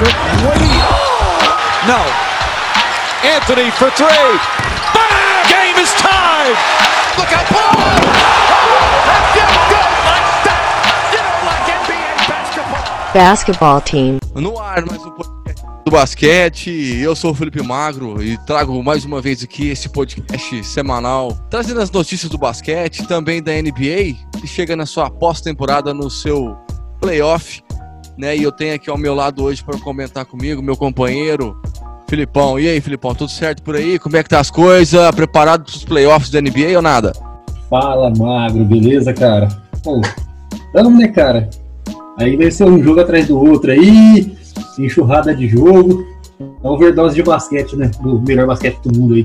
it. No. Anthony for three. Bang! Game is tied. Look out, ball! Basketball team. No ar, mais um podcast do basquete. Eu sou o Felipe Magro e trago mais uma vez aqui esse podcast semanal, trazendo as notícias do basquete, também da NBA, que chega na sua pós-temporada no seu playoff, né? E eu tenho aqui ao meu lado hoje para comentar comigo meu companheiro Filipão. E aí, Filipão, tudo certo por aí? Como é que tá as coisas? Preparado para os playoffs da NBA ou nada? Fala, Magro, beleza, cara? Pô, vamos, né, cara? Aí vai ser um jogo atrás do outro aí, enxurrada de jogo. É overdose de basquete, né? Do melhor basquete do mundo aí.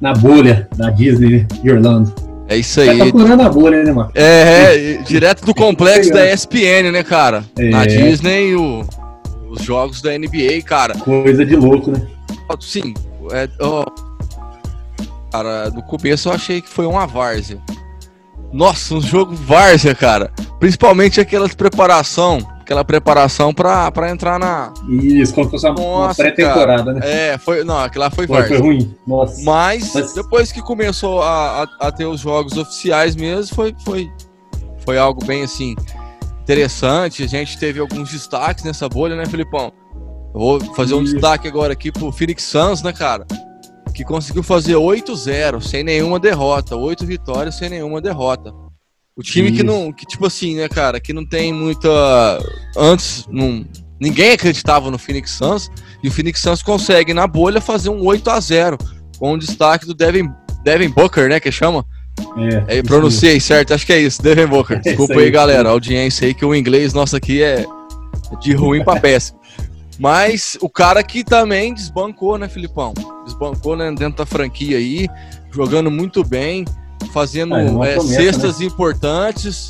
Na bolha da Disney né? de Orlando. É isso aí. Tá curando a bolha, né, mano? É, é direto do complexo da ESPN, né, cara? É. Na Disney, o, os jogos da NBA, cara. Coisa de louco, né? Sim, é, ó, cara, no começo eu achei que foi uma várzea. Nossa, um jogo várzea, cara. Principalmente aquela preparação, aquela preparação pra, pra entrar na. Isso, como se fosse uma, uma pré-temporada, né? É, foi. Não, aquela foi Foi, foi ruim. Nossa. Mas, Mas- depois que começou a, a, a ter os jogos oficiais mesmo, foi, foi, foi algo bem assim interessante. A gente teve alguns destaques nessa bolha, né, Filipão? Eu vou fazer um Isso. destaque agora aqui pro Phoenix Suns, né, cara? Que conseguiu fazer 8-0 sem nenhuma derrota, 8 vitórias sem nenhuma derrota. O time que Isso. não, que tipo assim, né, cara, que não tem muita antes não ninguém acreditava no Phoenix Suns e o Phoenix Suns consegue na bolha fazer um 8 a 0 com o destaque do Devin Devin Booker, né, que chama? É, É, pronunciei certo, acho que é isso, Devin Booker. É Desculpa isso aí. aí, galera, a audiência aí que o inglês nosso aqui é de ruim pra péssimo. Mas o cara que também desbancou, né, Filipão? Desbancou né, dentro da franquia aí, jogando muito bem, fazendo Ah, é é, promessa, cestas importantes.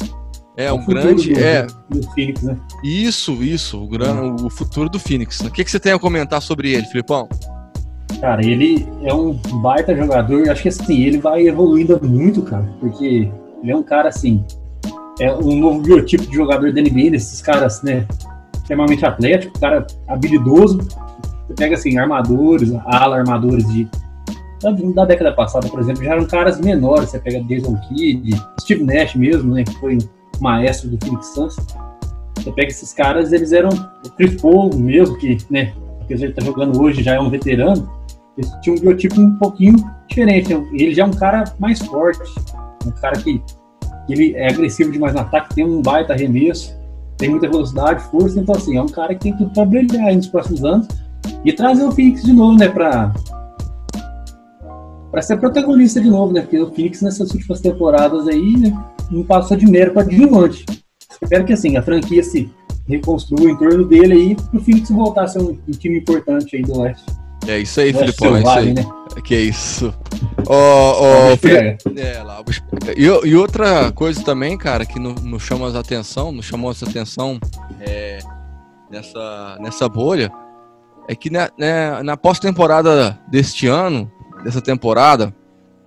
É, O um grande. do- É, Do Phoenix, né? isso, isso, o, gran, o futuro do Phoenix. O que, que você tem a comentar sobre ele, Filipão? Cara, ele é um baita jogador. Acho que assim, ele vai evoluindo muito, cara. Porque ele é um cara assim. É um novo biotipo de jogador da NBA, desses caras, né? Extremamente atlético, cara habilidoso. Você pega assim, armadores, ala armadores de. Da, da década passada, por exemplo, já eram caras menores. Você pega Jason Kidd, Steve Nash mesmo, né? Que foi maestro do Phoenix Suns. Você pega esses caras, eles eram o Paul mesmo, que, né? Apesar de estar jogando hoje, já é um veterano. Ele tinha um biotipo um pouquinho diferente. né? Ele já é um cara mais forte. Um cara que, que ele é agressivo demais no ataque, tem um baita arremesso, tem muita velocidade, força. Então, assim, é um cara que tem tudo para brilhar nos próximos anos e trazer o Phoenix de novo, né? Pra, pra ser protagonista de novo, né? Porque o Phoenix nessas últimas temporadas aí, né? Não passou de mero para diamante. Espero que, assim, a franquia se reconstrua em torno dele aí, pro Phoenix voltar a ser um, um time importante aí do Leste. É isso aí, Leste Filipão, é isso aí. né? Que isso. Ó, ó, Bicho Fili-. É, lá, o e, e outra coisa também, cara, que no- nos chama a atenção, nos chamou essa atenção é, nessa, nessa bolha, é que na, né, na pós-temporada deste ano, dessa temporada,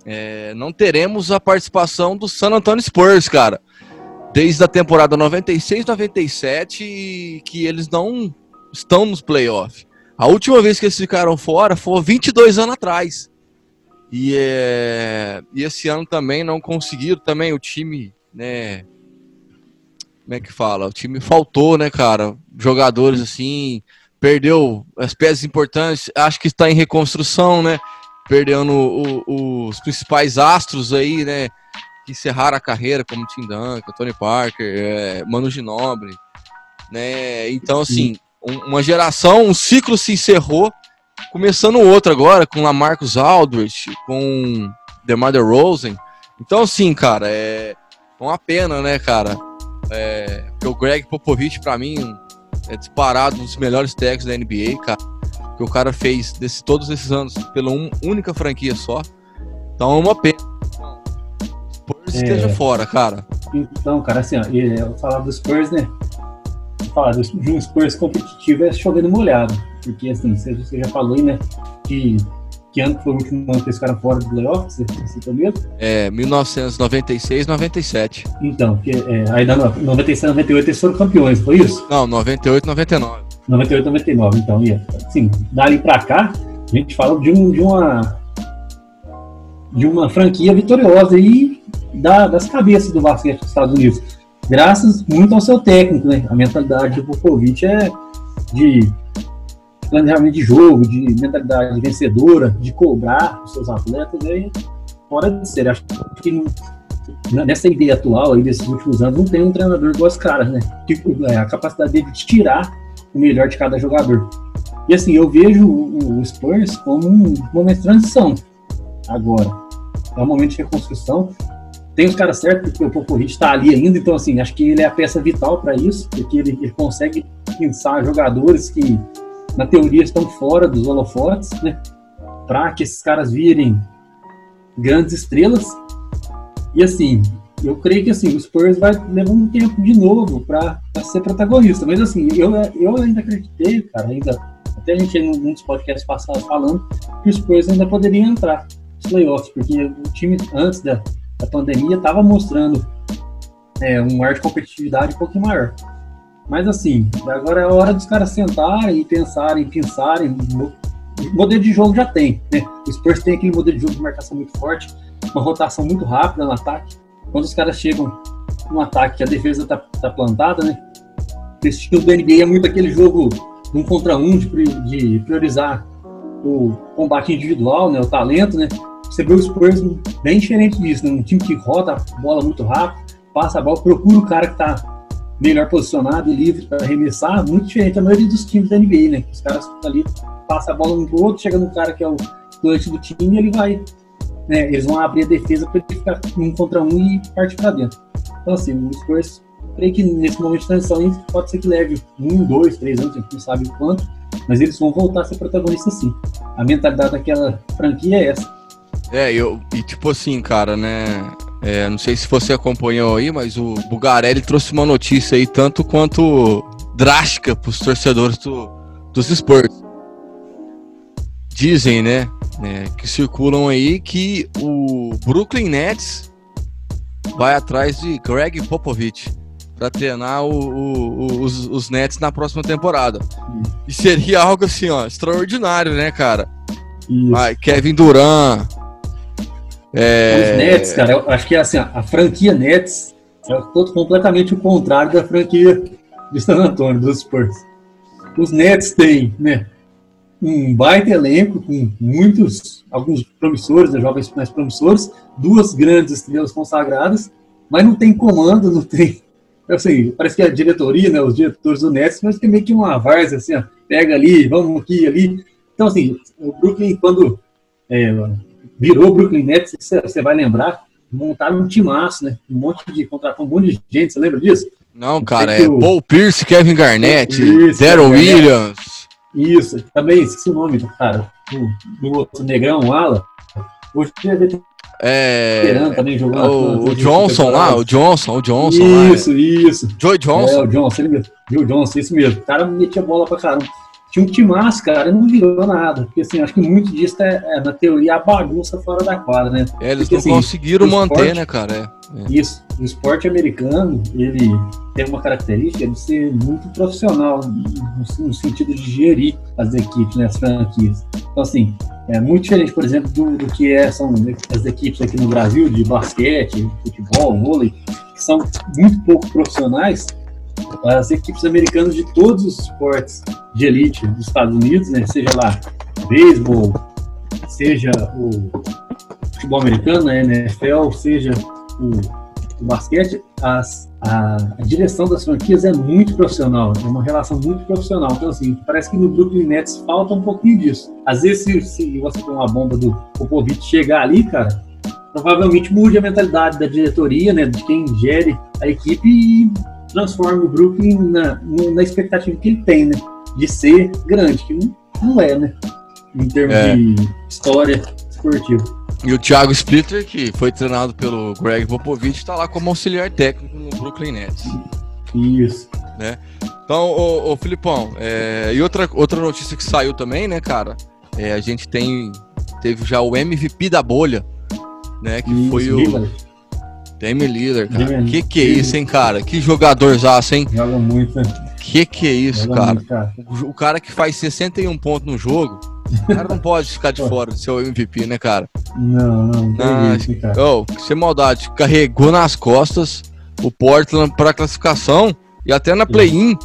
é, não teremos a participação do San Antonio Spurs, cara. Desde a temporada 96-97, que eles não estão nos playoffs. A última vez que eles ficaram fora foi 22 anos atrás. E, é, e esse ano também não conseguiram, também o time, né? Como é que fala? O time faltou, né, cara? Jogadores assim, perdeu as peças importantes, acho que está em reconstrução, né? Perdendo o- o- os principais astros aí, né? Que encerraram a carreira, como Tim Duncan, Tony Parker, é, Manu Ginobili, né? Então, assim, um- uma geração, um ciclo se encerrou começando outro agora, com Lamarcus Aldridge, com DeMar DeRozan. Então, assim, cara, é uma pena, né, cara? É, porque o Greg Popovich, pra mim, é disparado um dos melhores técnicos da NBA, cara. Que o cara fez desse, todos esses anos pela um- única franquia só. Então é uma pena. Spurs É. esteja fora, cara. Então, cara, assim, ó, eu falar do Spurs, né? Falar do- de um Spurs competitivo é chovendo molhado. Porque, assim, você, você já falou aí, né? Que, que ano foi o último ano que eles ficaram fora do playoff? Você, você tá mesmo? É 1996, 97. Então, porque, é, aí na 97, 98 eles foram campeões, foi isso? Não, 98, 99. 98, 99, então, ia. Assim, dali pra cá, a gente fala de, um, de uma de uma franquia vitoriosa e da, das cabeças do basquete dos Estados Unidos. Graças muito ao seu técnico, né? A mentalidade do Popovich é de planejamento de jogo, de mentalidade vencedora, de cobrar os seus atletas, é fora de ser. Acho que nessa ideia atual aí desses últimos anos não tem um treinador duas caras, né? Que, é, a capacidade dele de tirar o melhor de cada jogador. E assim, eu vejo o, o Spurs como um momento de transição agora. É um momento de reconstrução. Tem os caras certos, porque o Popovich está ali ainda, então assim, acho que ele é a peça vital para isso, porque ele, ele consegue pensar jogadores que na teoria estão fora dos holofotes, né? Para que esses caras virem grandes estrelas. E assim, eu creio que assim, o Spurs vai levar um tempo de novo para ser protagonista. Mas assim, eu, eu ainda acreditei, cara, ainda até a gente num dos podcasts passados falando que o Spurs ainda poderia entrar nos playoffs, porque o time antes da, da pandemia estava mostrando é, um ar de competitividade um pouquinho maior. Mas assim, agora é hora dos caras sentarem e pensarem, pensarem. O modelo de jogo já tem, né? O Spurs tem aquele modelo de jogo de marcação muito forte, uma rotação muito rápida no ataque. Quando os caras chegam no ataque, a defesa tá, tá plantada, né? Esse estilo do NBA é muito aquele jogo um contra um, de, priorizar o combate individual, né? O talento, né? Você vê o Spurs bem diferente disso, né? Um time que roda a bola muito rápido, passa a bola, procura o cara que tá melhor posicionado e livre para arremessar, muito diferente da maioria dos times da NBA, né? Os caras ali passam a bola um pro outro, chega no cara que é o doente do time e ele vai. Né, eles vão abrir a defesa para ele ficar um contra um e partir para dentro. Então, assim, o Spurs, creio que nesse momento de transição pode ser que leve um, dois, três anos, a gente não sabe o quanto, mas eles vão voltar a ser protagonistas sim. A mentalidade daquela franquia é essa. É, eu, e tipo assim, cara, né? É, não sei se você acompanhou aí, mas o Bugarelli trouxe uma notícia aí tanto quanto drástica para os torcedores do, dos Spurs. Dizem, né, né, que circulam aí que o Brooklyn Nets vai atrás de Greg Popovich para treinar o, o, os, os Nets na próxima temporada. E seria algo assim, ó, extraordinário, né, cara? Kevin Durant, é... Os Nets, cara, eu acho que assim, a franquia Nets é todo completamente o contrário da franquia de San Antonio, dos Spurs. Os Nets têm, né, um baita elenco com muitos, alguns promissores, né, jovens mais promissores, duas grandes estrelas consagradas, mas não tem comando, não tem. Assim, parece que a diretoria, né, os diretores do Nets, mas tem meio que uma várzea, assim, ó, pega ali, vamos aqui, ali. Então, assim, o Brooklyn, quando é, virou Brooklyn Nets, você vai lembrar, montaram um timaço, né? Um monte de contratou um monte de gente, você lembra disso? Não, cara, é o... Paul Pierce, Kevin Garnett, Daryl Williams. Isso, também esqueci o nome do cara, do, do outro negrão, o Ala. Hoje deve ter é, também jogando, o, o Johnson lá, o Johnson, o Johnson Isso, lá, é. isso. Joy Johnson. É, o Johnson, ele mesmo. Joe Johnson, isso mesmo. O cara metia bola pra caramba tinha um timaço, cara, não virou nada. Porque, assim, acho que muito disso é, é na teoria, a bagunça fora da quadra, né? É, eles porque, não assim, conseguiram manter, esporte, né, cara? É, é. Isso. O esporte americano, ele tem uma característica de ser muito profissional, no, no sentido de gerir as equipes, né, as franquias. Então, assim, é muito diferente, por exemplo, do, do que é, são as equipes aqui no Brasil, de basquete, futebol, vôlei, que são muito pouco profissionais, as equipes americanas de todos os esportes de elite dos Estados Unidos, né, seja lá beisebol, seja o futebol americano, a NFL, seja o, o basquete, as, a, a, direção das franquias é muito profissional, é uma relação muito profissional. Então, assim, parece que no Brooklyn Nets falta um pouquinho disso. Às vezes, se, se você tem uma bomba do Popovich chegar ali, cara, provavelmente mude a mentalidade da diretoria, né, de quem gere a equipe e transforma o Brooklyn na, na expectativa que ele tem, né? De ser grande, que não, não é, né? Em termos é. de história esportiva. E o Thiago Splitter, que foi treinado pelo Greg Popovich, está lá como auxiliar técnico no Brooklyn Nets. Isso. Né? Então, ô, ô Filipão, é, e outra, outra notícia que saiu também, né, cara? É, a gente tem teve já o MVP da bolha, né? Que isso, foi o, Damian Lillard, cara. Damian, que que é isso, hein, cara? Que jogador zaço, hein? Joga muito? Que que é isso, cara? cara? O, o, cara que faz 61 pontos no jogo, o cara não pode ficar de fora do seu MVP, né, cara? Não, não, não. Isso, cara. Oh, sem maldade, carregou nas costas o Portland para classificação e até na play-in.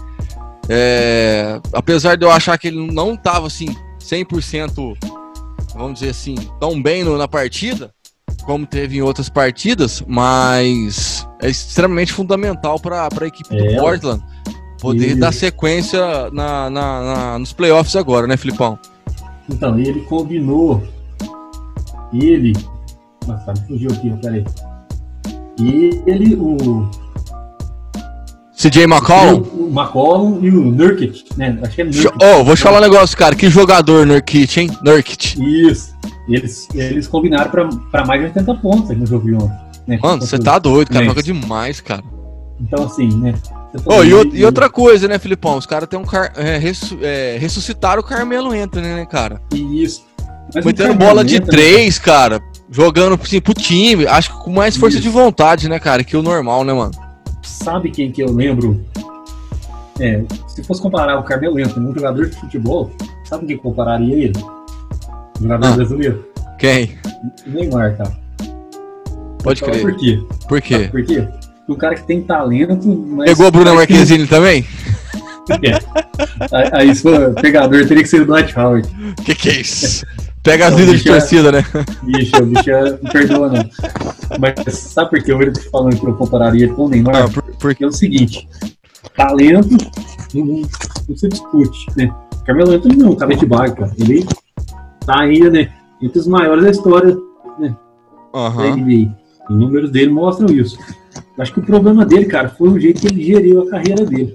É, apesar de eu achar que ele não tava assim 100%, vamos dizer assim, tão bem no, na partida, como teve em outras partidas, mas é extremamente fundamental para a equipe é, do Portland poder e... dar sequência na, na, na, nos playoffs agora, né, Filipão? Então, ele combinou. Ele. Nossa, fugiu aqui, peraí. E ele, o. CJ McCollum? O, McCollum e o Nurkic, né? Acho que é Nurkic. Oh, vou te falar um negócio, cara. Que jogador Nurkic, hein? Nurkic. Isso. Eles, eles combinaram pra, pra mais de 80 pontos no jogo de ontem. Né? Mano, você tá doido, cara. Joga demais, cara. Então, assim, né? Oh, e, e, outra coisa, né, Filipão? Os caras tem um car é, ressu é, ressuscitaram o Carmelo Anthony, né, cara? Isso. Metendo bola de três, cara. Jogando assim, pro time. Acho que com mais força Isso. de vontade, né, cara? Que o normal, né, mano? Sabe quem que eu lembro? É, se fosse comparar o Carmelo Anthony um jogador de futebol, sabe quem compararia ele? Jogador ah, brasileiro? Quem? Neymar, cara. Pode crer. Por quê? Por quê? Por quê? um cara que tem talento. Mas Pegou a Bruna Marquezine que... também? É. Aí, se for pegador, teria que ser o Dwight Howard. Que que é isso? Pega as vidas de é- torcida, né? Bicho, o bicho é- não perdoa, não. Mas sabe por que eu tô falando que eu compararia com o Neymar? Ah, por, porque é o seguinte: talento não, não se discute, né? Carmelo Anthony não, cara de barca. Ele tá ainda, né? Entre os maiores da história, né? Uhum. Da NBA. Os números dele mostram isso. Acho que o problema dele, cara, foi o jeito que ele geriu a carreira dele.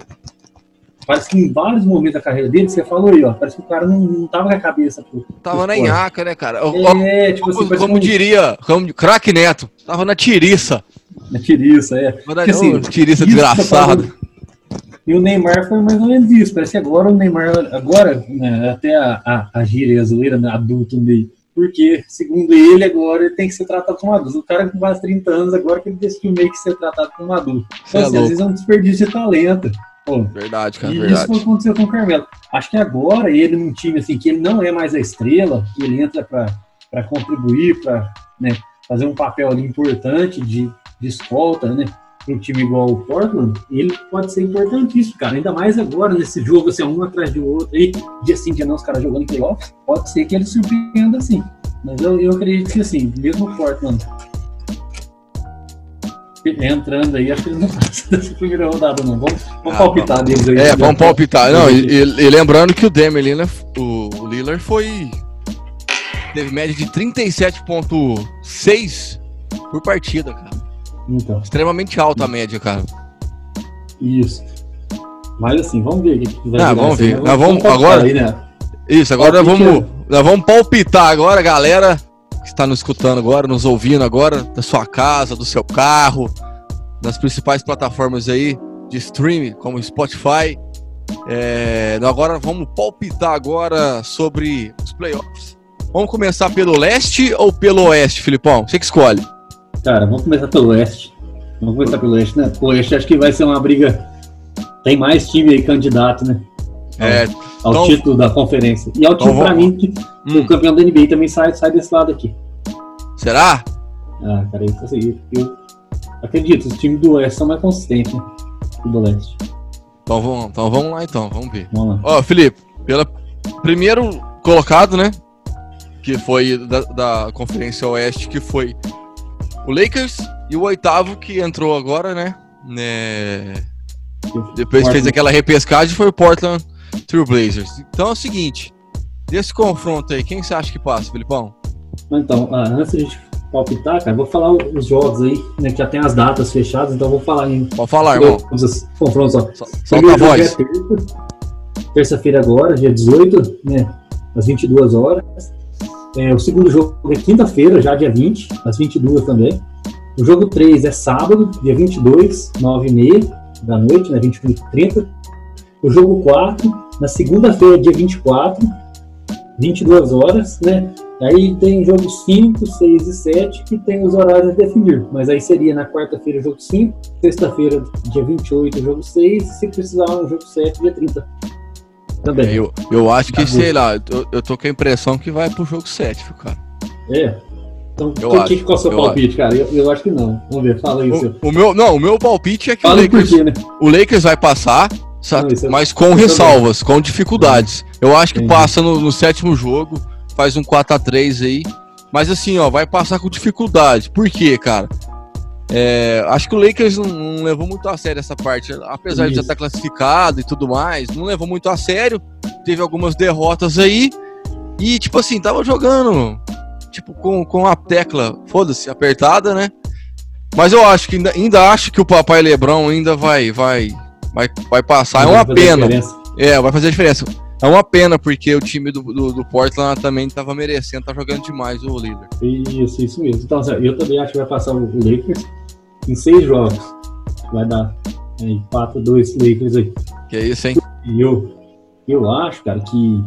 Parece que em vários momentos da carreira dele, você falou aí, ó, parece que o cara não, não tava com a cabeça. Pro, tava na nhaca, né, cara? É, tipo assim, como, como diria, como craque Neto, tava na tiriça. Na tiriça, é. Porque, assim, tiriça desgraçado. E o Neymar foi mais ou menos isso. Parece que agora o Neymar, agora, né, até a, a, a gíria zoeira, né, adulto meio porque, segundo ele, agora ele tem que ser tratado como adulto. O cara com quase 30 anos, agora que ele decidiu meio que ser tratado como adulto. Então, é assim, às vezes é um desperdício de talento. Pô, verdade, cara, e verdade. isso aconteceu com o Carmelo. Acho que agora ele num time assim, que ele não é mais a estrela, que ele entra para contribuir, para né, fazer um papel ali importante de, de escolta, né? Um time igual o Portland, ele pode ser importantíssimo, cara. Ainda mais agora, nesse jogo, assim, um atrás do outro, aí, dia sim, dia não, os caras jogando playoffs, pode ser que ele surpreenda assim. Mas eu, eu acredito que, assim, mesmo o Portland entrando aí, acho que eles não passam dessa primeira rodada, não. Vamos, vamos ah, palpitar deles aí. É, vamos palpitar. Não, e, e, lembrando que o Demi Lillard, o, o Lillard foi. Teve média de 37,6 por partida, cara. Então. Extremamente alta a média, cara. Isso. Mas assim, vamos ver o que vai Ah, vamos ver. Nós vamos, agora. Aí, né? Isso, agora nós vamos, nós vamos palpitar agora, galera que está nos escutando agora, nos ouvindo agora, da sua casa, do seu carro, nas principais plataformas aí de streaming, como Spotify. É, agora vamos palpitar agora sobre os playoffs. Vamos começar pelo leste ou pelo oeste, Filipão? Você que escolhe. Cara, vamos começar pelo Oeste. Vamos começar pelo Oeste, né? O Oeste acho que vai ser uma briga. Tem mais time aí candidato, né? É, ao então, título da conferência. E é o time, então, pra mim, que hum. o campeão da NBA também sai, sai desse lado aqui. Será? Ah, cara, isso assim, eu acredito, os times do Oeste são mais consistentes né? do Leste. Então vamos, então vamos lá então, vamos ver. Vamos lá. Ó, Felipe, pelo primeiro colocado, né? Que foi da, da Conferência Oeste, que foi o Lakers e o oitavo que entrou agora, né? né? Depois fez aquela repescagem foi o Portland Trail Blazers. Então é o seguinte, desse confronto aí, quem você acha que passa, Filipão? Então, ah, antes de a gente palpitar, cara, vou falar os jogos aí, né, que já tem as datas fechadas, então vou falar em... Pode falar, irmão. Os confrontos, ó. Solta a voz. É terça-feira agora, dia 18, né, às 22 horas. É, o segundo jogo é quinta-feira, já dia 20, às 22 também. O jogo 3 é sábado, dia 22, 9 e meia da noite, né, 21 e 30. O jogo 4, na segunda-feira, dia 24, 22 horas, né? Aí tem jogo 5, 6 e 7 que tem os horários a definir. Mas aí seria na quarta-feira jogo 5, sexta-feira dia 28 jogo 6, se precisar um jogo 7 dia 30. Também. É, eu, eu acho que, sei lá, eu, eu tô com a impressão que vai pro jogo 7, cara. É. Então, eu que, acho, qual é o seu palpite, acho. cara? Eu, eu, acho que não. Vamos ver, fala aí o, seu. O meu, não, o meu palpite é que o Lakers, né? o Lakers vai passar, sabe? Não, é mas com ressalvas, com dificuldades. Eu acho que Entendi. passa no, no sétimo jogo faz um 4 a 3 aí. Mas assim, ó, vai passar com dificuldade. Por quê, cara? É, acho que o Lakers não, não, levou muito a sério essa parte. Apesar Isso. de já estar classificado e tudo mais, não levou muito a sério. Teve algumas derrotas aí. E, tipo assim, tava jogando, tipo, com, com a tecla, foda-se, apertada, né? Mas eu acho que ainda, ainda acho que o papai Lebrão ainda vai, vai, vai, vai passar. É uma pena. É, vai fazer a diferença. É uma pena, porque o time do, do, do Portland também estava merecendo, tá jogando demais o Lillard. Isso, isso mesmo. Então, eu também acho que vai passar o Lakers em seis jogos. Vai dar aí, 4 2 Lakers aí. Que é isso, hein? E eu, eu acho, cara, que,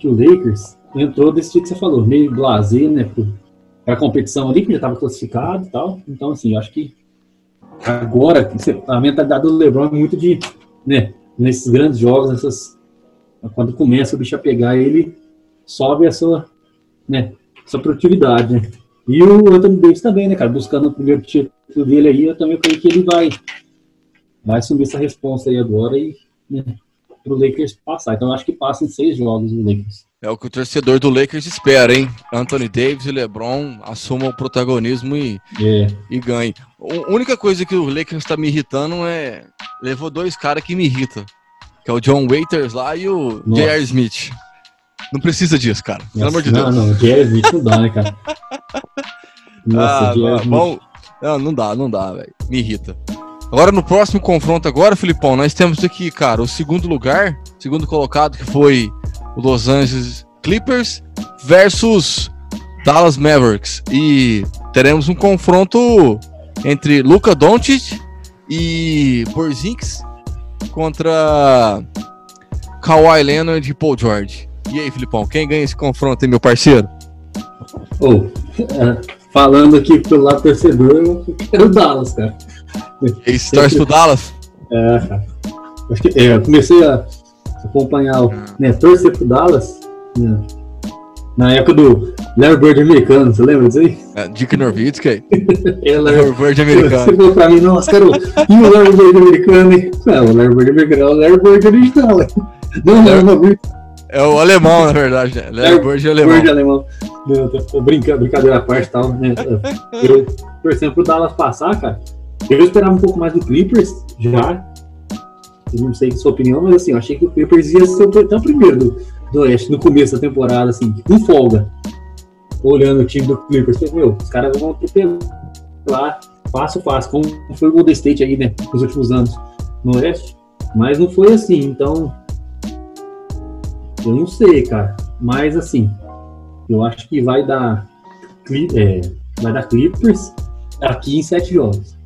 que o Lakers entrou desse jeito que você falou, meio blazer, né? Para a competição ali, que já estava classificado e tal. Então, assim, eu acho que agora a mentalidade do LeBron é muito de, né? Nesses grandes jogos, nessas quando começa o bicho a pegar, ele sobe a sua, né, sua produtividade, né? E o Anthony Davis também, né, cara, buscando o primeiro título dele aí, eu também creio que ele vai, vai assumir essa resposta aí agora e, né, pro Lakers passar. Então eu acho que passa em seis jogos o Lakers. É o que o torcedor do Lakers espera, hein? Anthony Davis e LeBron assumam o protagonismo e, é. e ganhem. A única coisa que o Lakers está me irritando é. Levou dois caras que me irritam que é o John Waiters lá e o J.R. Smith. Não precisa disso, cara. Nossa, Pelo amor de não, Deus. Não, não, J.R. Smith não dá, né, cara? Nossa, ah, bom, não, não dá, não dá, velho. Me irrita. Agora no próximo confronto agora, Filipão, nós temos aqui, cara, o segundo lugar, segundo colocado que foi o Los Angeles Clippers versus Dallas Mavericks. E teremos um confronto entre Luca Doncic e Porzingis contra Kawhi Leonard e Paul George. E aí, Filipão, quem ganha esse confronto, hein, meu parceiro? Oh, falando aqui pelo lado torcedor, eu quero o Dallas, cara. E aí, você torce pro Dallas? É, cara. É, eu comecei a acompanhar, o, né, torcer pro Dallas né, na época do Larry Bird americano, você lembra disso aí? É, Dick Nowitzki. é, Larry, Bird americano. Você falou pra mim, nossa, cara, e o Larry Bird americano, hein? Não, o Larry Bird americano é o Larry Bird original, hein? Não, Larry, Larry É o alemão, na verdade, né? Larry Bird é alemão. Bird alemão. Não, brincando, brincadeira à parte e tal, né? Eu, por exemplo, o Dallas passar, cara, eu esperava um pouco mais do Clippers, já. Eu não sei sua opinião, mas assim, eu achei que o Clippers ia ser até o primeiro do, do Oeste no começo da temporada, assim, com folga olhando o time do Clippers, meu, os caras vão ter lá fácil, fácil, como foi o Golden State aí, né, nos últimos anos no Oeste, mas não foi assim, então eu não sei, cara, mas assim, eu acho que vai dar é, vai dar Clippers aqui em sete jogos.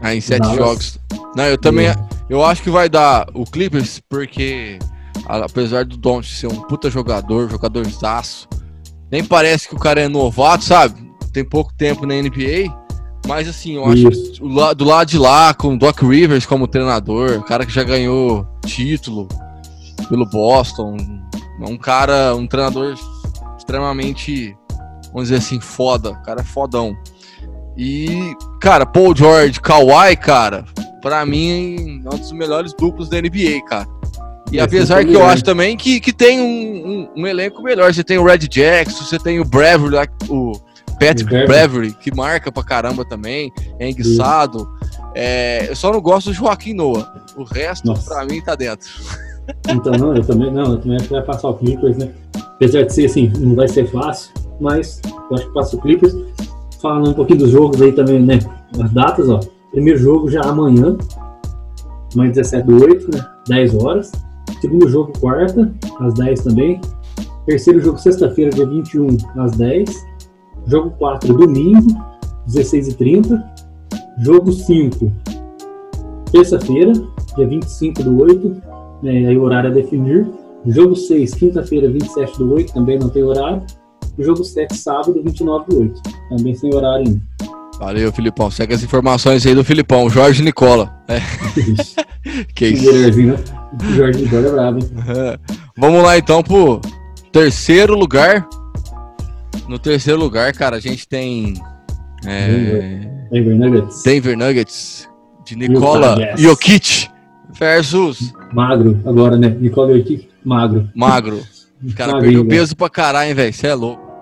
Ah, em sete Dallas. jogos. Não, eu também, é. eu acho que vai dar o Clippers porque apesar do Don't ser um puta jogador, jogador zaço, nem parece que o cara é novato, sabe? Tem pouco tempo na NBA. Mas assim, eu acho Isso. que do lado de lá, com o Doc Rivers como treinador, cara que já ganhou título pelo Boston, um cara, um treinador extremamente, vamos dizer assim, foda, o cara é fodão. E, cara, Paul George, Kawhi, cara, pra mim é um dos melhores duplos da NBA, cara. E apesar que eu acho também que, que tem um, um, um, elenco melhor. Você tem o Red Jackson, você tem o Bravery, o Patrick Bravery, que marca pra caramba também, é enguiçado. É, eu só não gosto do Joaquim Noah. O resto, Nossa. pra mim, tá dentro. Então, não, eu também não, eu também acho que vai passar o Clippers, né? Apesar de ser assim, não vai ser fácil, mas eu acho que passa o Clippers. Falando um pouquinho dos jogos aí também, né? As datas, ó. Primeiro jogo já amanhã, amanhã 17 do 8, né? 10 horas. Segundo jogo, quarta, às 10 também. Terceiro jogo, sexta-feira, dia 21, às 10. Jogo 4, domingo, 16h30. Jogo 5, terça-feira, dia 25 do 8. Né, aí o horário a definir. Jogo 6, quinta-feira, 27 do 8, também não tem horário. Jogo 7, sábado, 29 do 8, também sem horário ainda. Valeu, Filipão. Segue as informações aí do Filipão, Jorge Nicola. É. que isso. Jorge, Jorge é bravo, hein? Vamos lá então pro terceiro lugar. No terceiro lugar, cara, a gente tem. É... Denver Nuggets. Denver Nuggets. De Nicola Jokic versus. Magro, agora, né? Nicola Jokic, magro. Magro. O cara perdeu peso pra caralho, hein, velho? Você é louco.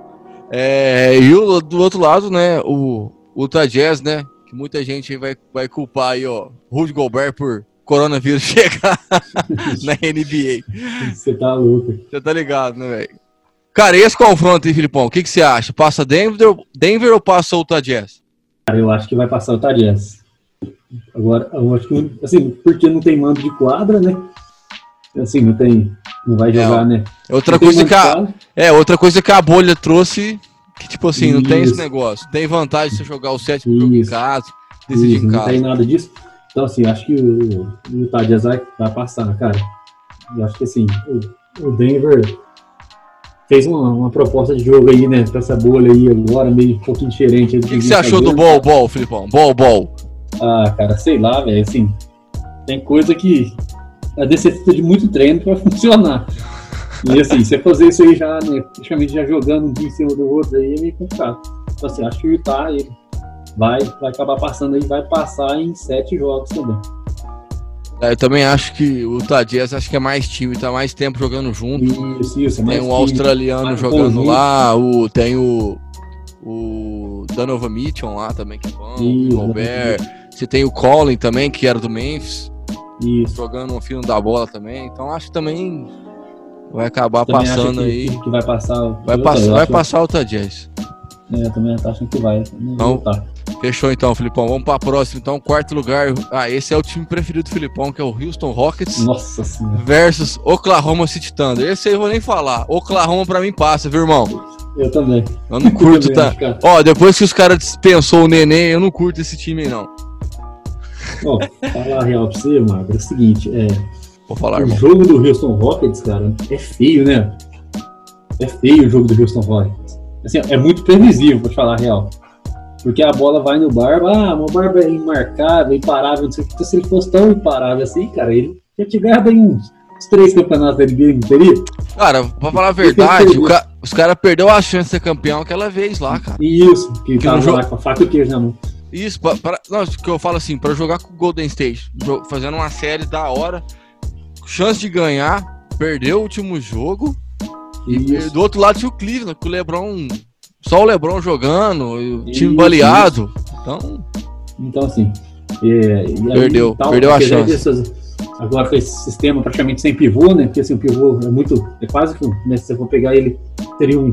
É, e o, do outro lado, né? O, o Utah Jazz, né? Que muita gente vai, vai culpar aí, ó. Rudy Gobert por coronavírus chegar na NBA. Você tá louco. Você tá ligado, né, velho? Cara, esse confronto aí, Filipão, o que, que você acha? Passa Denver, Denver ou passa o Utah Jazz? Cara, eu acho que vai passar o Utah Jazz. Agora, eu acho que, assim, porque não tem mando de quadra, né? Assim, não tem. Não vai jogar, é, né? Outra coisa que a, é, outra coisa que a bolha trouxe, que tipo assim, Isso. não tem esse negócio. Tem vantagem de você jogar o sétimo jogo em casa, decidir Isso, em casa. Não tem nada disso. Então, assim, acho que o, o Utah Jazz vai, vai passar, cara. Eu acho que, assim, o, o Denver fez uma, uma, proposta de jogo aí, né, pra essa bolha aí agora, meio um pouquinho diferente. O que, que você achou do Ball Ball, Filipão? Ball Ball? Ah, cara, sei lá, velho, assim, tem coisa que a necessita de muito treino pra funcionar. E assim, você fazer isso aí já, né, praticamente já jogando um em cima do outro aí é meio complicado. Então, assim, acho que o Utah, ele vai, vai acabar passando aí, vai passar em sete jogos também. É, eu também acho que o Jazz acho que é mais time, tá mais tempo jogando junto. Isso, isso, é tem um australiano jogando lá, o, tem o, o Donovan Mitchell lá também, que é bom, isso, o Robert. Você tem o Colin também, que era do Memphis. Isso. Jogando um fino da bola também. Então acho que também vai acabar também passando que, aí. Que vai passar. Vai, pass vai passar o Jazz. É, eu também acho que vai. Então, fechou então, Filipão. Vamos para próxima, então. Quarto lugar. Ah, esse é o time preferido do Filipão, que é o Houston Rockets. Nossa senhora. Versus Oklahoma City Thunder. Esse aí eu vou nem falar. Oklahoma pra mim passa, viu, irmão? Eu também. Eu não curto, eu tá? Ó, depois que os caras dispensou o Neném, eu não curto esse time aí, não. Ó, falar real pra você, Marco, é o seguinte, é. Vou falar, o irmão. jogo do Houston Rockets, cara, é feio, né? É feio o jogo do Houston Rockets. Assim, é muito previsível, pra falar real. Porque a bola vai no Barba, ah, o Barba é imarcável, imparável, não sei o que. Se ele fosse tão imparável assim, cara, ele ia te ganhar aí uns, uns três campeonatos da NBA, não teria? Cara, pra falar a verdade, ca... os caras perdeu a chance de ser campeão aquela vez lá, cara. Isso, que, que tava lá com a faca e o queijo na mão. Isso, pra, pra, não, que eu falo assim, para jogar com o Golden State, fazendo uma série da hora, chance de ganhar, perdeu o último jogo. Isso. E do outro lado tinha o Cleveland, com o LeBron, só o LeBron jogando, o time isso, baleado. Isso. Então, então assim, é, perdeu, tal, perdeu a chance. Dessas, agora com esse sistema praticamente sem pivô, né? Porque assim, o pivô é muito, é quase que, né, se você for pegar ele, teria um,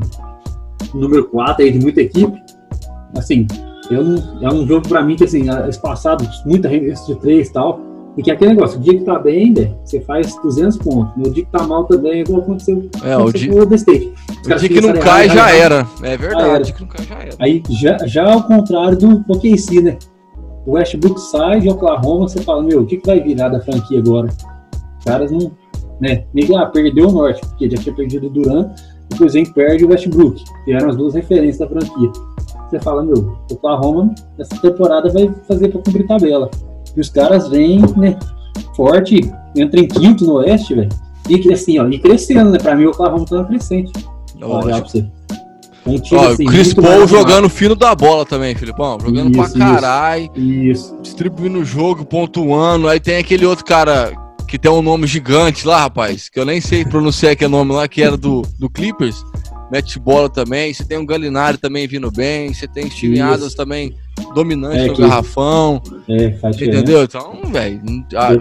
número 4 aí de muita equipe. Assim, eu não, é um jogo para mim que, assim, espaçado, muita arremesso de três e tal. E que é aquele negócio, o dia que tá bem, né, você faz 200 pontos. No dia que tá mal também, é igual aconteceu, é, o dia, o State. O dia que não cai já era. É verdade, o dia que não cai já era. Aí, já, já ao contrário do OKC, né? O Westbrook sai de Oklahoma, você fala, meu, o que, que vai virar da franquia agora? Os caras não, né, nem, ah, perdeu o Norte, porque já tinha perdido o Duran, depois vem perde o Westbrook, que eram as duas referências da franquia você fala, meu, o Oklahoma essa temporada vai fazer para cobrir tabela. E os caras vêm, né, forte, entra em quinto no Oeste, velho. E assim, ó, e crescendo, né? Pra mim o Oklahoma tá crescente. Você. Um ó, assim, Chris Paul jogando fino da bola também, Filipão. Jogando isso, pra caralho. Isso. Distribuindo o jogo, pontuando. Aí tem aquele outro cara que tem um nome gigante lá, rapaz. Que eu nem sei pronunciar aquele nome lá, que era do, do Clippers mete bola também. Você tem um Galinari também vindo bem. Você tem Steven Adams também dominante é, no que... garrafão. É, faz Entendeu? Então, velho,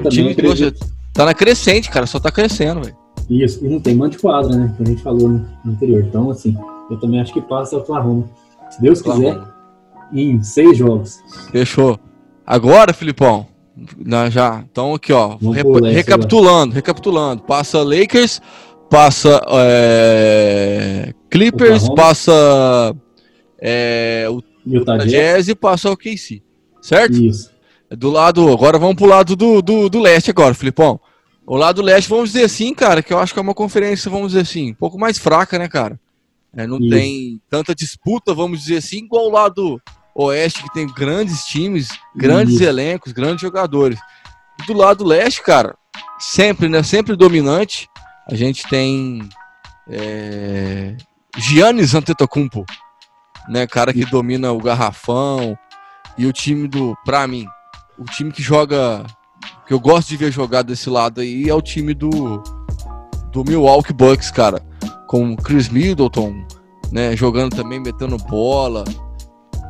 o time de você tá na crescente, cara. Só tá crescendo, velho. Isso, e não tem mão de quadra, né? Que a gente falou no, anterior. Então, assim, eu também acho que passa o Oklahoma. Se Deus quiser, em seis jogos. Fechou. Agora, Filipão, já. Então, aqui, ó. recapitulando, agora. recapitulando. Passa Lakers, passa é, Clippers, Oklahoma. passa é, o Utah Jazz e passa o KC, certo? Isso. Do lado, agora vamos pro lado do, do, do leste agora, Filipão. O lado leste, vamos dizer assim, cara, que eu acho que é uma conferência, vamos dizer assim, um pouco mais fraca, né, cara? É, não Isso. tem tanta disputa, vamos dizer assim, igual o lado oeste, que tem grandes times, grandes Isso. elencos, grandes jogadores. Do lado leste, cara, sempre, né? Sempre dominante. A gente tem é, Giannis Antetokounmpo, né? Cara que domina o garrafão. E o time do, pra mim, o time que joga, que eu gosto de ver jogar desse lado aí é o time do do Milwaukee Bucks, cara, com o Chris Middleton, né? Jogando também, metendo bola.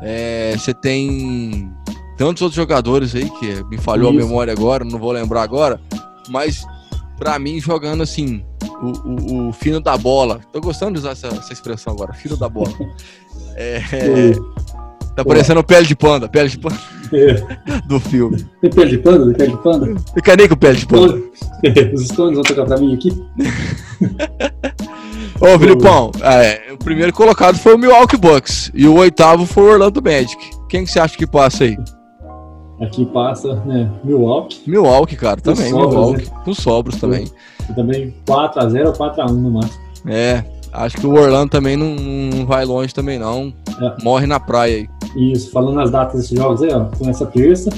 É, Você tem tantos outros jogadores aí que me falhou a Isso. memória agora, não vou lembrar agora, mas pra mim jogando assim o, o, o fino da bola. Tô gostando de usar essa, essa expressão agora, fino da bola. É, tá parecendo pele de panda, pele de panda É. do filme. Tem pele de panda? Tem pele de panda? Fica nem com pele de panda. Os Stones vão tocar pra mim aqui? Ô, Filipão, é, o primeiro colocado foi o Milwaukee Bucks e o oitavo foi o Orlando Magic. Quem que você acha que passa aí? Aqui passa, né? Milwaukee. Milwaukee, cara, também. sobras, Milwaukee, com sobros também. E também 4x0 ou 4x1 no máximo. É, acho que o Orlando também não, não vai longe também não. É. Morre na praia aí. Isso, falando nas datas desses jogos aí, ó. Começa terça,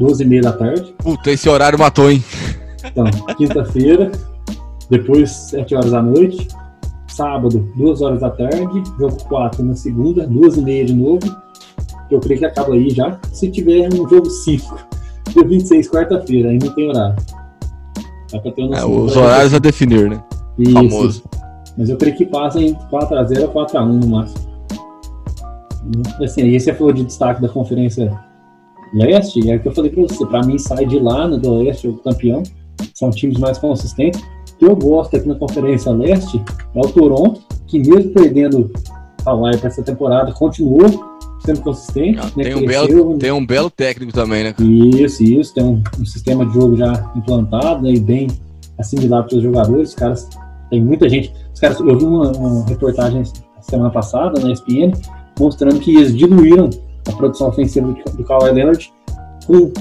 12h30 da tarde. Puta, esse horário matou, hein? Então, quinta-feira, depois 7 horas da noite. Sábado, 2 horas da tarde. Jogo 4 na segunda, 2h30 de novo. Eu creio que acaba aí já. Se tiver um jogo 5, dia 26, quarta-feira, aí não tem horário. Dá pra ter uma É, os horários a definir, né? Isso. famoso. Mas eu creio que passa em 4x0 ou 4x1 no máximo. Assim, aí você falou de destaque da Conferência Leste, é o que eu falei pra você. Pra mim, sai de lá no do Oeste o campeão. São times mais consistentes. O que eu gosto aqui na Conferência Leste é o Toronto, que mesmo perdendo Hawaii pra essa temporada, continuou sendo consistente. Ah, né, tem, um belo, tem um belo técnico também, né? isso, isso. Tem um, um sistema de jogo já implantado né, e bem assimilado pelos jogadores. Os caras, tem muita gente. Os caras, eu vi uma, uma reportagem semana passada na ESPN mostrando que eles diluíram a produção ofensiva do, do Kawhi Leonard com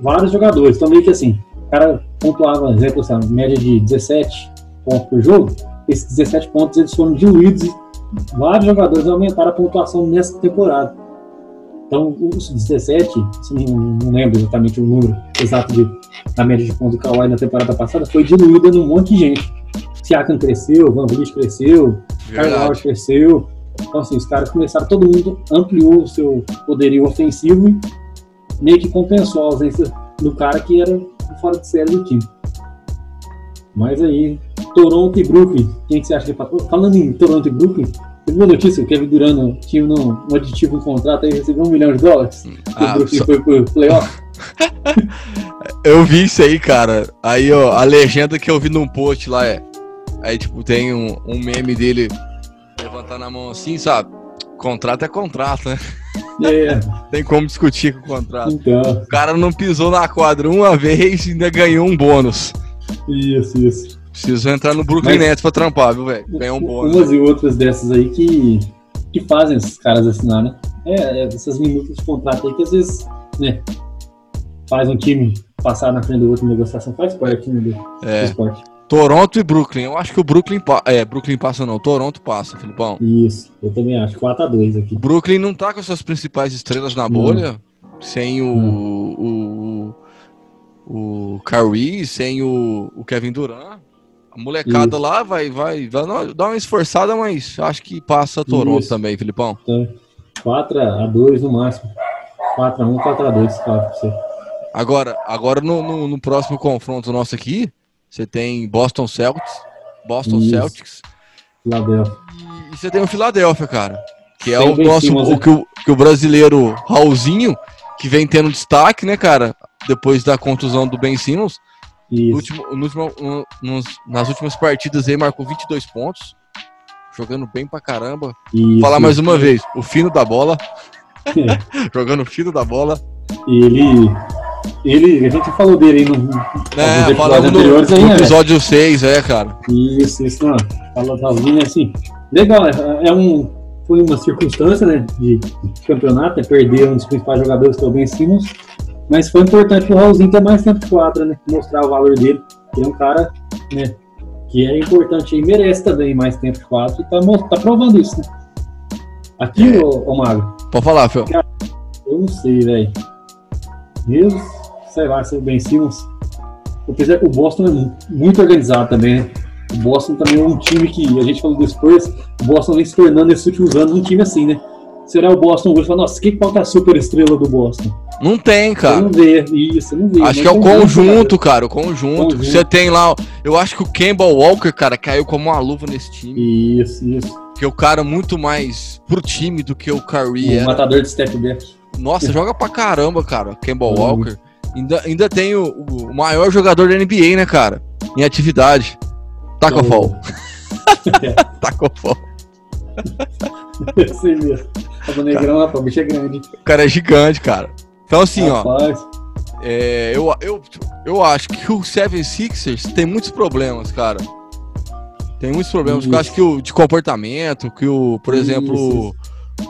vários jogadores. Então, meio que assim, o cara pontuava, exemplo, assim, média de 17 pontos por jogo. Esses 17 pontos eles foram diluídos e vários jogadores aumentaram a pontuação nessa temporada. Então, os 17, se não, não lembro exatamente o número exato de, da média de pontos do Kawhi na temporada passada, foi diluída num monte de gente. Siakam cresceu, Van Vliet cresceu, Kyle Verdade. cresceu. Então, assim, os caras começaram, todo mundo ampliou o seu poderio ofensivo e meio que compensou a ausência do cara que era fora de série do time. Mas aí, Toronto e Brooklyn, quem que você acha que é pra... Falando em Toronto e Brooklyn, você viu a notícia? O Kevin Durant tinha um, um aditivo no contrato aí recebeu um milhão de dólares. Ah, o Brooklyn só- foi pro playoff. Eu vi isso aí, cara. Aí, ó, a legenda que eu vi num post lá é. Aí, tipo, tem um, um meme dele levantando a mão assim, sabe? Contrato é contrato, né? É, Tem como discutir com o contrato. então, O cara não pisou na quadra uma vez e ainda ganhou um bônus. isso, isso. Preciso entrar no Brooklyn Mas- Nets pra trampar, viu, velho? Ganhar um bônus. Umas e outras dessas aí que, que fazem esses caras assinar, né? É, é essas minutas de contrato aí que às vezes, né, faz um time passar na frente do outro em negociação, faz parte né, do, do É. esporte. Toronto e Brooklyn. Eu acho que o Brooklyn. Pa... É, Brooklyn passa não. Toronto passa, Filipão. Isso, eu também acho. 4x2 aqui. O Brooklyn não tá com suas principais estrelas na bolha. Sem o. O, o Kyrie, sem o, o Kevin Durant. A molecada Isso. lá vai, vai, vai dar- uma esforçada, mas acho que passa Toronto Isso. também, Filipão. Então, 4x2 no máximo. 4x1, 4x2, claro pra você. Agora, agora no, no, no próximo confronto nosso aqui, você tem Boston Celtics. Boston Isso. Celtics. Philadelphia. E você tem o Philadelphia, cara. Que é Sem o nosso. O, né? que, o, que o brasileiro Raulzinho, que vem tendo destaque, né, cara? Depois da contusão do Ben Simmons. No último, no último- no- nos- nas últimas partidas aí marcou 22 pontos. Jogando bem pra caramba. isso. Falar mais uma vez, o fino da bola. É. jogando o fino da bola. E ele. Ele, a gente falou dele aí no, É, falando no, aí, né? episódio 6, é, cara. Isso, isso, não. Fala Raulzinho, assim. Legal, é, é um. Foi uma circunstância, né? De, de campeonato, é perder um dos principais jogadores que é o Ben Simmons. Mas foi importante pro Raulzinho ter mais tempo de quadra, né? Mostrar o valor dele. tem um cara, né, que é importante e merece também mais tempo de quadro e tá, tá provando isso, né? Aqui, é. ô, ô Mago. Pode falar, Phil. Eu não sei, velho. Mesmo, sei lá, se o Ben Simmons. O Boston é muito organizado também, né? O Boston também é um time que, a gente falou do Spurs, o Boston vem se tornando nesses últimos anos um time assim, né? Olhar o Boston hoje nossa, que qual tá a super estrela do Boston? Não tem, cara. Você não vê, isso, não vê. Acho que é o conjunto, cara, o conjunto. conjunto. Você tem lá, eu acho que o Campbell Walker, cara, caiu como uma luva nesse time. Isso, isso. Que é o cara muito mais pro time do que o Curry O matador de step back. Nossa, joga pra caramba, cara, Campbell Walker. Ainda, ainda tem o, o, maior jogador da NBA, né, cara? Em atividade. Taco Fall. Taco Fall. Sei mesmo. O negrão lá, o bicho é grande. O cara é gigante, cara. Então, assim, Rapaz. ó. É, eu, eu, eu acho que o Seven Sixers tem muitos problemas, cara. Tem muitos problemas. Isso. Eu acho que o de comportamento, que o, por isso, exemplo,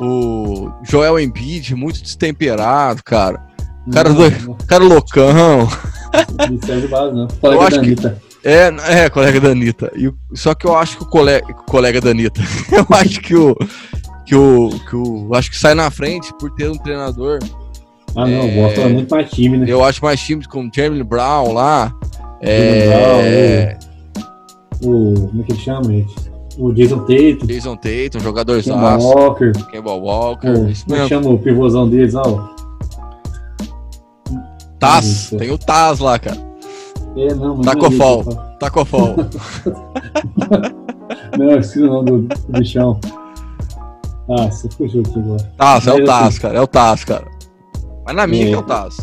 o Joel Embiid, muito destemperado, cara. Cara, do, cara loucão. Não base, não. Colega da Anitta. Que, é, é, colega da Anitta. E, só que eu acho que o colega, colega da Anitta, eu acho que o, que o, que o. Acho que sai na frente por ter um treinador. Ah, não, é, o é muito mais time, né? Eu acho mais time com o Jeremy Brown lá. É, Brown, o, como é que ele chama, gente? O Jason Tatum. Jason Tatum, jogador Kemba Walker. Kemba Walker. O, como é que chama o pivôzão deles, ó? Taz, tem o Taz lá, cara. É, não, Tacofol. Tacofol. não, esqueci o nome do, do bichão. Ah, você fugiu aqui agora. Taz, é o Taz, assim, cara. É o Taz, cara. Mas na minha é, que é o Taz.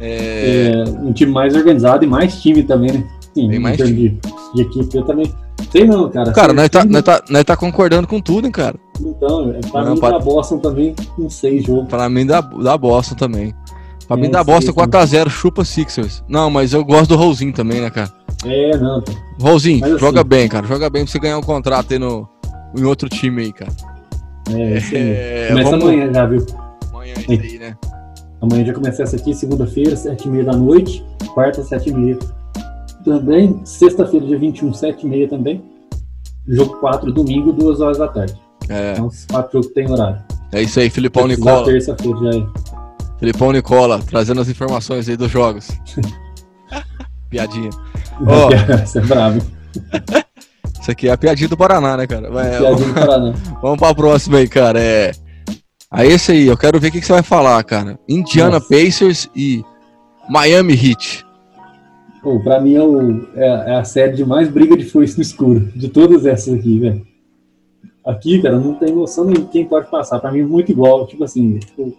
É... é... um time mais organizado e mais time também, né? Sim, Tem mais time. De, de equipe eu também. Sei não, cara. Cara, nós tá, nós, tá, nós tá concordando com tudo, hein, cara. Então, é, pra não, mim pra... da Boston também, com seis jogos. Pra mim da, da Boston também. Pra mim dá bosta 4x0, chupa Sixers. Não, mas eu gosto do Rosinho também, né, cara? É, não. Assim, joga bem, cara. Joga bem pra você ganhar um contrato aí no, em outro time aí, cara. É, sim. É, Começa vamos... amanhã já, viu? Amanhã é aí, né? Amanhã já começa essa aqui, segunda-feira, 7h30 da noite. Quarta, 7h30. Também, sexta-feira, dia 21, 7h30 também. Jogo 4, domingo, 2 horas da tarde. É. Então, os quatro jogos tem horário. É isso aí, Filipão Nicola. Terça-feira já é. Felipão Nicola, trazendo as informações aí dos jogos. Piadinha. Oh, Você é bravo. Isso aqui é a piadinha do Paraná, né, cara? Vai, piadinha vamos, do Paraná. Vamos pra próxima aí, cara. É. Aí esse aí, eu quero ver o que, que você vai falar, cara. Indiana Nossa. Pacers e Miami Heat. Pô, pra mim é, o, é, é, a série de mais briga de foice no escuro, de todas essas aqui, velho. Aqui, cara, não tem noção de quem pode passar. Pra mim é muito igual. Tipo assim, tipo,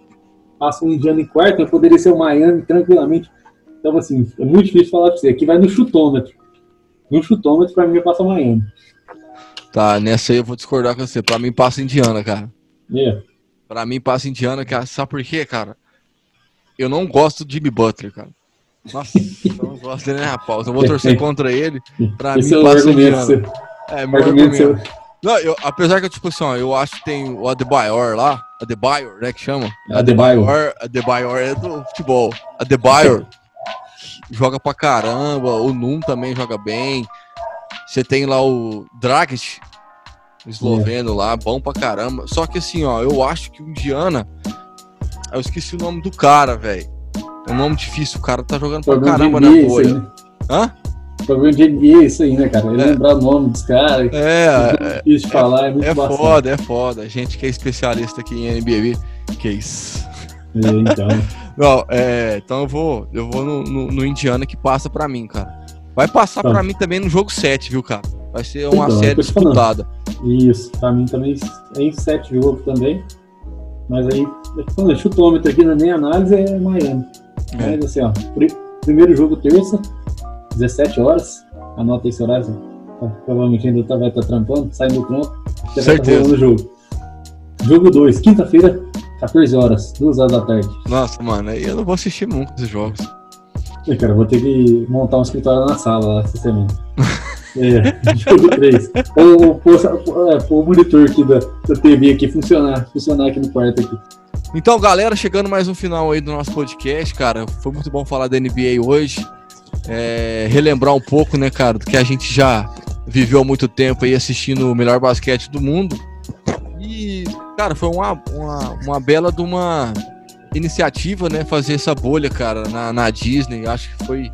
passa um indiano em quarto, eu poderia ser o Miami tranquilamente. Então, assim, é muito difícil falar pra você. Aqui vai no chutômetro. No chutômetro, pra mim, passa Miami. Tá, nessa aí eu vou discordar com você. Pra mim, passa Indiana, cara. É. Pra mim, passa Indiana, cara. Sabe por quê, cara? Eu não gosto de Jimmy Butler, cara. Nossa, eu não gosto dele a pausa. Eu vou torcer contra ele. Pra Esse mim, é passa Indiana. É, meu argumento. argumento. Não, eu, apesar que, tipo assim, ó, eu acho que tem o Adebayor lá, Adebayor, né, que chama? Adebayor. Adebayor é do futebol. Adebayor joga pra caramba, o Num também joga bem. Você tem lá o Dragic, o esloveno é. lá, bom pra caramba. Só que assim, ó, eu acho que o Indiana, eu esqueci o nome do cara, velho. É um nome difícil, o cara tá jogando pra caramba na bolha. Né? Hã? Problema de NBA isso aí, né, cara? É. lembrar o nome dos caras. É, é difícil de falar, é muito É foda, é foda. A gente que é especialista aqui em NBA, que é isso. É, então. Não, é, então eu vou, eu vou no, no, no Indiana que passa pra mim, cara. Vai passar tá. pra mim também no jogo 7, viu, cara? Vai ser uma então, série disputada. Isso, pra mim também é em 7 jogos também. Mas aí, quando chutômetro aqui na minha análise é Miami. É. Mas assim, ó, primeiro jogo terça, 17 horas. Anota esse horário. Tá, provavelmente ainda tá, vai estar tá trampando, saindo do trampo. Já Certeza. Tá jogo. Jogo 2, quinta-feira, 14 horas, 2 horas da tarde. Nossa, mano, aí eu não vou assistir nunca esses jogos. E, cara, vou ter que montar um escritório na sala lá essa semana. é, jogo 3. Ou pôr o monitor aqui da, da TV aqui funcionar, funcionar aqui no quarto aqui. Então, galera, chegando mais um final aí do nosso podcast, cara. Foi muito bom falar da NBA hoje. é, relembrar um pouco, né, cara, do que a gente já viveu há muito tempo aí assistindo o melhor basquete do mundo. E, cara, foi uma, uma, uma bela de uma iniciativa, né, fazer essa bolha, cara, na, na Disney. Acho que foi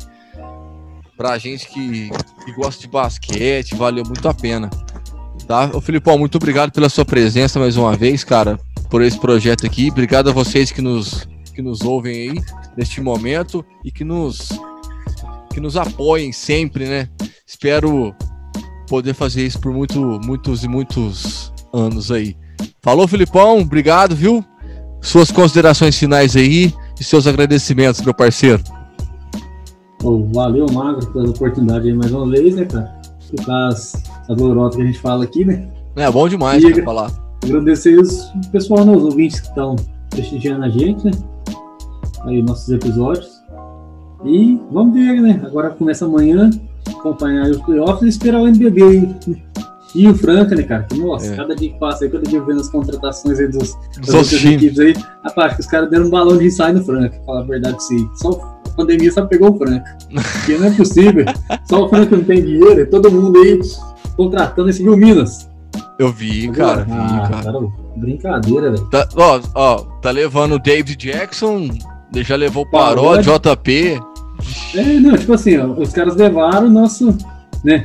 pra gente que, que gosta de basquete, valeu muito a pena. Tá? Ô Filipão, muito obrigado pela sua presença mais uma vez, cara, por esse projeto aqui. Obrigado a vocês que nos, que nos ouvem aí neste momento e que nos, que nos apoiem sempre, né? Espero poder fazer isso por muito, muitos e muitos anos aí. Falou, Filipão, obrigado, viu? Suas considerações finais aí e seus agradecimentos, meu parceiro. Oh, valeu, Magro, pela oportunidade aí mais uma vez, né, cara? Escutar as, as lorotas que a gente fala aqui, né? É bom demais E- pra falar. Agradecer os pessoal, né, os ouvintes que estão prestigiando a gente, né? Aí, nossos episódios. E vamos ver, né? Agora começa amanhã, acompanhar os playoffs e esperar o NBB aí. E o Franca, né, cara? Que, nossa, É. cada dia que passa aí, cada dia vendo as contratações aí dos, Dos outras times. equipes aí. Rapaz, que os caras deram um balão de ensaio no Franca, pra falar a verdade sim. Só a pandemia só pegou o Franca. Porque não é possível. Só o Franca não tem dinheiro, e todo mundo aí contratando esse Rio Minas. Eu vi, cara, vi, ah, cara. cara, brincadeira, velho. Tá, ó, ó, tá levando o David Jackson, já levou o Paró. JP. É, não, tipo assim, ó, os caras levaram o nosso, né,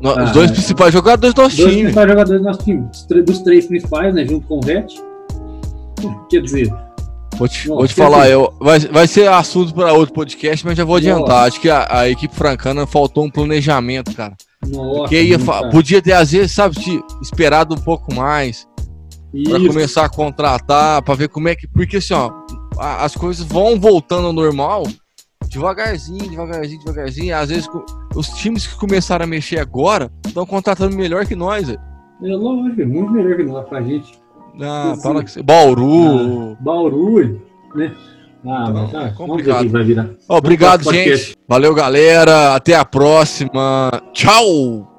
no- os Ah, dois é. principais jogadores do nosso dois time. principais jogadores do nosso time, dos, três- principais, né, junto com o Vet. Quer dizer, Vou te, Não, vou te falar, dizer- eu, vai, vai ser assunto para outro podcast, mas já vou adiantar. Nossa. Acho que a, a equipe francana faltou um planejamento, cara. nossa, Porque ia cara. podia ter, às vezes, sabe, te- esperado um pouco mais para começar a contratar, para ver como é que. Porque assim, ó, a- as coisas vão voltando ao normal devagarzinho, devagarzinho, devagarzinho. Às vezes, os times que começaram a mexer agora estão contratando melhor que nós. velho. é lógico, é muito melhor que nós pra gente. Ah, Sim. fala que. Bauru. Ah, Bauru, né? Ah, Então, mas tá, é complicado. vai virar. Ó, obrigado, gente. Valeu, galera. Até a próxima. Tchau.